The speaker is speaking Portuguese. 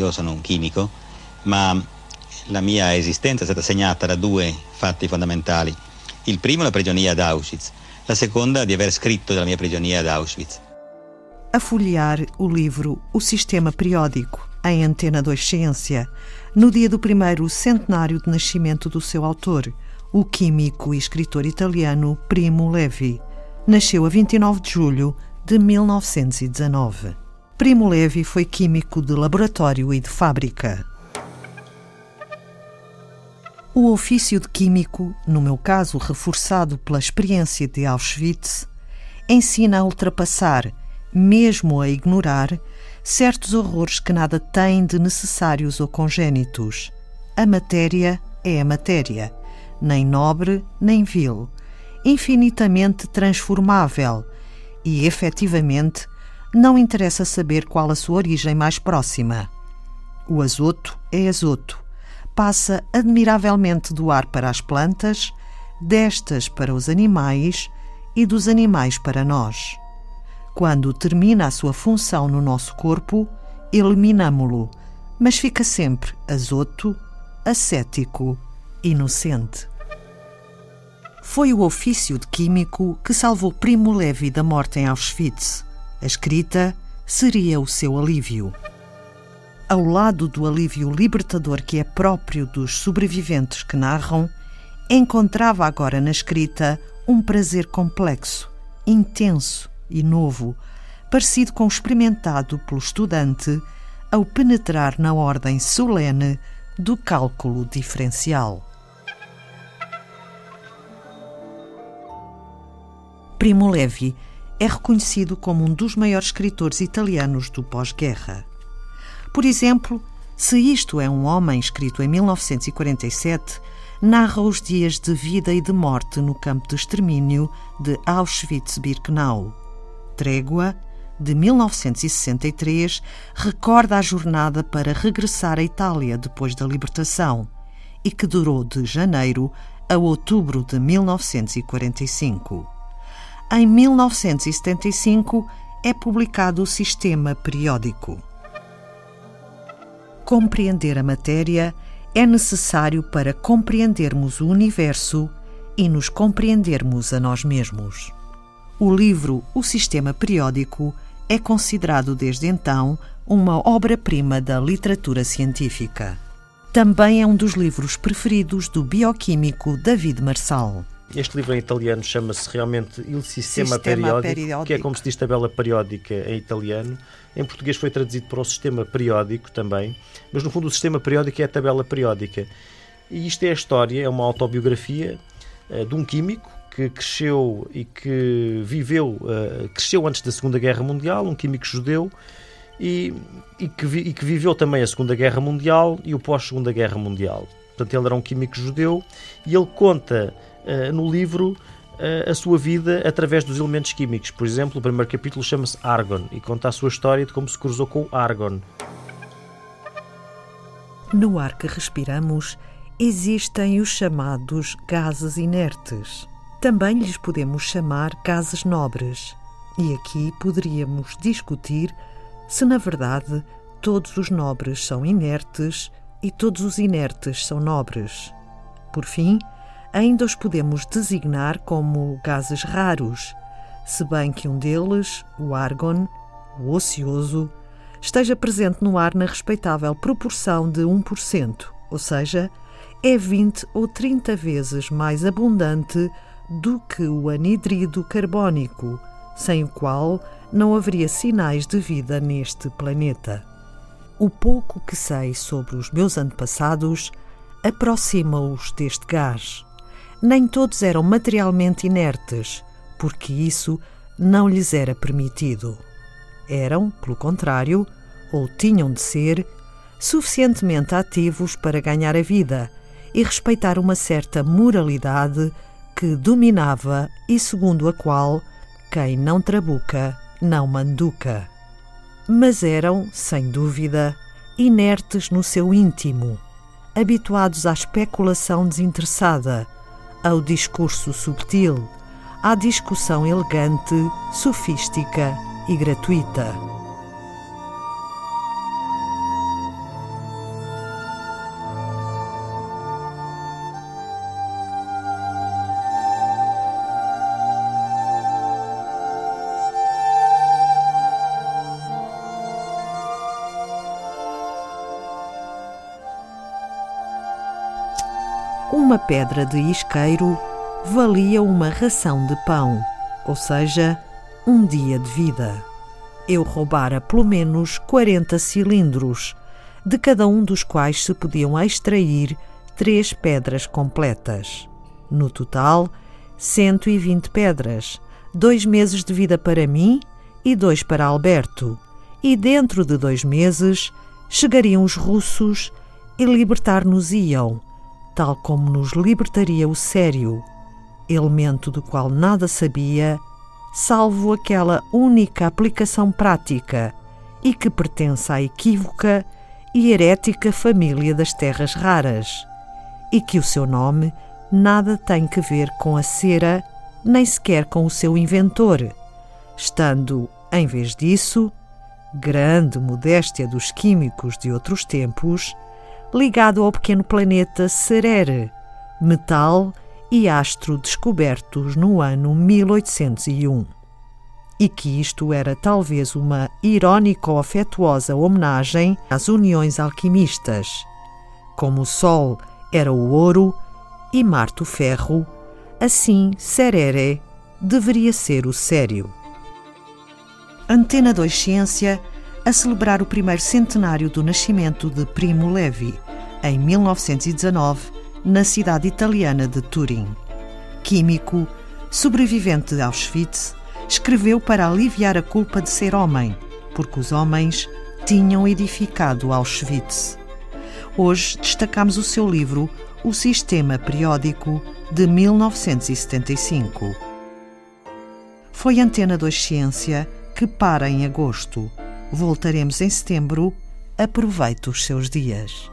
io sono un chimico, ma la mia esistenza è stata segnata da due fatti fondamentali. Il primo la prigionia ad Auschwitz, la seconda di aver scritto della mia prigionia ad Auschwitz. A folhear o livro O Sistema Periódico, em Antena 2 Ciência, no dia do primeiro centenário de nascimento do seu autor, o químico e escritor italiano Primo Levi. Nasceu a 29 de julho de 1919. Primo Levi foi químico de laboratório e de fábrica. O ofício de químico, no meu caso reforçado pela experiência de Auschwitz, ensina a ultrapassar, mesmo a ignorar, certos horrores que nada têm de necessários ou congénitos. A matéria é a matéria, nem nobre nem vil, infinitamente transformável e, efetivamente, não interessa saber qual a sua origem mais próxima. O azoto é azoto passa admiravelmente do ar para as plantas, destas para os animais e dos animais para nós. Quando termina a sua função no nosso corpo, eliminamo-lo, mas fica sempre azoto, ascético, inocente. Foi o ofício de químico que salvou Primo Levi da morte em Auschwitz. A escrita seria o seu alívio ao lado do alívio libertador que é próprio dos sobreviventes que narram, encontrava agora na escrita um prazer complexo, intenso e novo, parecido com o experimentado pelo estudante ao penetrar na ordem solene do cálculo diferencial. Primo Levi é reconhecido como um dos maiores escritores italianos do pós-guerra. Por exemplo, se isto é um homem escrito em 1947, narra os dias de vida e de morte no campo de extermínio de Auschwitz-Birkenau. Trégua, de 1963, recorda a jornada para regressar à Itália depois da libertação e que durou de janeiro a outubro de 1945. Em 1975 é publicado o Sistema Periódico compreender a matéria é necessário para compreendermos o universo e nos compreendermos a nós mesmos. O livro O Sistema Periódico é considerado desde então uma obra-prima da literatura científica. Também é um dos livros preferidos do bioquímico David Marçal. Este livro em italiano chama-se realmente Il Sistema, Sistema periódico, que é como se diz tabela periódica em italiano. Em português foi traduzido para o Sistema Periódico também, mas no fundo o Sistema Periódico é a tabela periódica. E isto é a história, é uma autobiografia uh, de um químico que cresceu e que viveu, uh, cresceu antes da Segunda Guerra Mundial, um químico judeu, e, e, que, vi, e que viveu também a Segunda Guerra Mundial e o pós-Segunda Guerra Mundial. Portanto, ele era um químico judeu e ele conta no livro uh, a sua vida através dos elementos químicos. Por exemplo, o primeiro capítulo chama-se Argon e conta a sua história de como se cruzou com o Argon. No ar que respiramos existem os chamados gases inertes. Também lhes podemos chamar gases nobres. E aqui poderíamos discutir se, na verdade, todos os nobres são inertes e todos os inertes são nobres. Por fim, ainda os podemos designar como gases raros, se bem que um deles, o argon, o ocioso, esteja presente no ar na respeitável proporção de 1%, ou seja, é 20 ou 30 vezes mais abundante do que o anidrido carbónico, sem o qual não haveria sinais de vida neste planeta. O pouco que sei sobre os meus antepassados aproxima-os deste gás nem todos eram materialmente inertes, porque isso não lhes era permitido. Eram, pelo contrário, ou tinham de ser, suficientemente ativos para ganhar a vida e respeitar uma certa moralidade que dominava e segundo a qual quem não trabuca não manduca. Mas eram, sem dúvida, inertes no seu íntimo, habituados à especulação desinteressada ao discurso subtil, à discussão elegante, sofística e gratuita. Uma pedra de isqueiro valia uma ração de pão, ou seja, um dia de vida. Eu roubara pelo menos 40 cilindros, de cada um dos quais se podiam extrair três pedras completas. No total, 120 pedras, dois meses de vida para mim e dois para Alberto. E dentro de dois meses chegariam os russos e libertar-nos-iam, tal como nos libertaria o sério, elemento do qual nada sabia, salvo aquela única aplicação prática e que pertence à equívoca e herética família das terras raras, e que o seu nome nada tem que ver com a cera, nem sequer com o seu inventor, estando, em vez disso, grande modéstia dos químicos de outros tempos, ligado ao pequeno planeta Cerere, metal e astro descobertos no ano 1801. E que isto era talvez uma irónica ou afetuosa homenagem às uniões alquimistas. Como o Sol era o ouro e Marte o ferro, assim Cerere deveria ser o sério. Antena 2 Ciência a celebrar o primeiro centenário do nascimento de Primo Levi, em 1919, na cidade italiana de Turim. Químico, sobrevivente de Auschwitz, escreveu para aliviar a culpa de ser homem, porque os homens tinham edificado Auschwitz. Hoje destacamos o seu livro O Sistema Periódico, de 1975. Foi Antena 2 Ciência que para em agosto. Voltaremos em setembro. Aproveite os seus dias.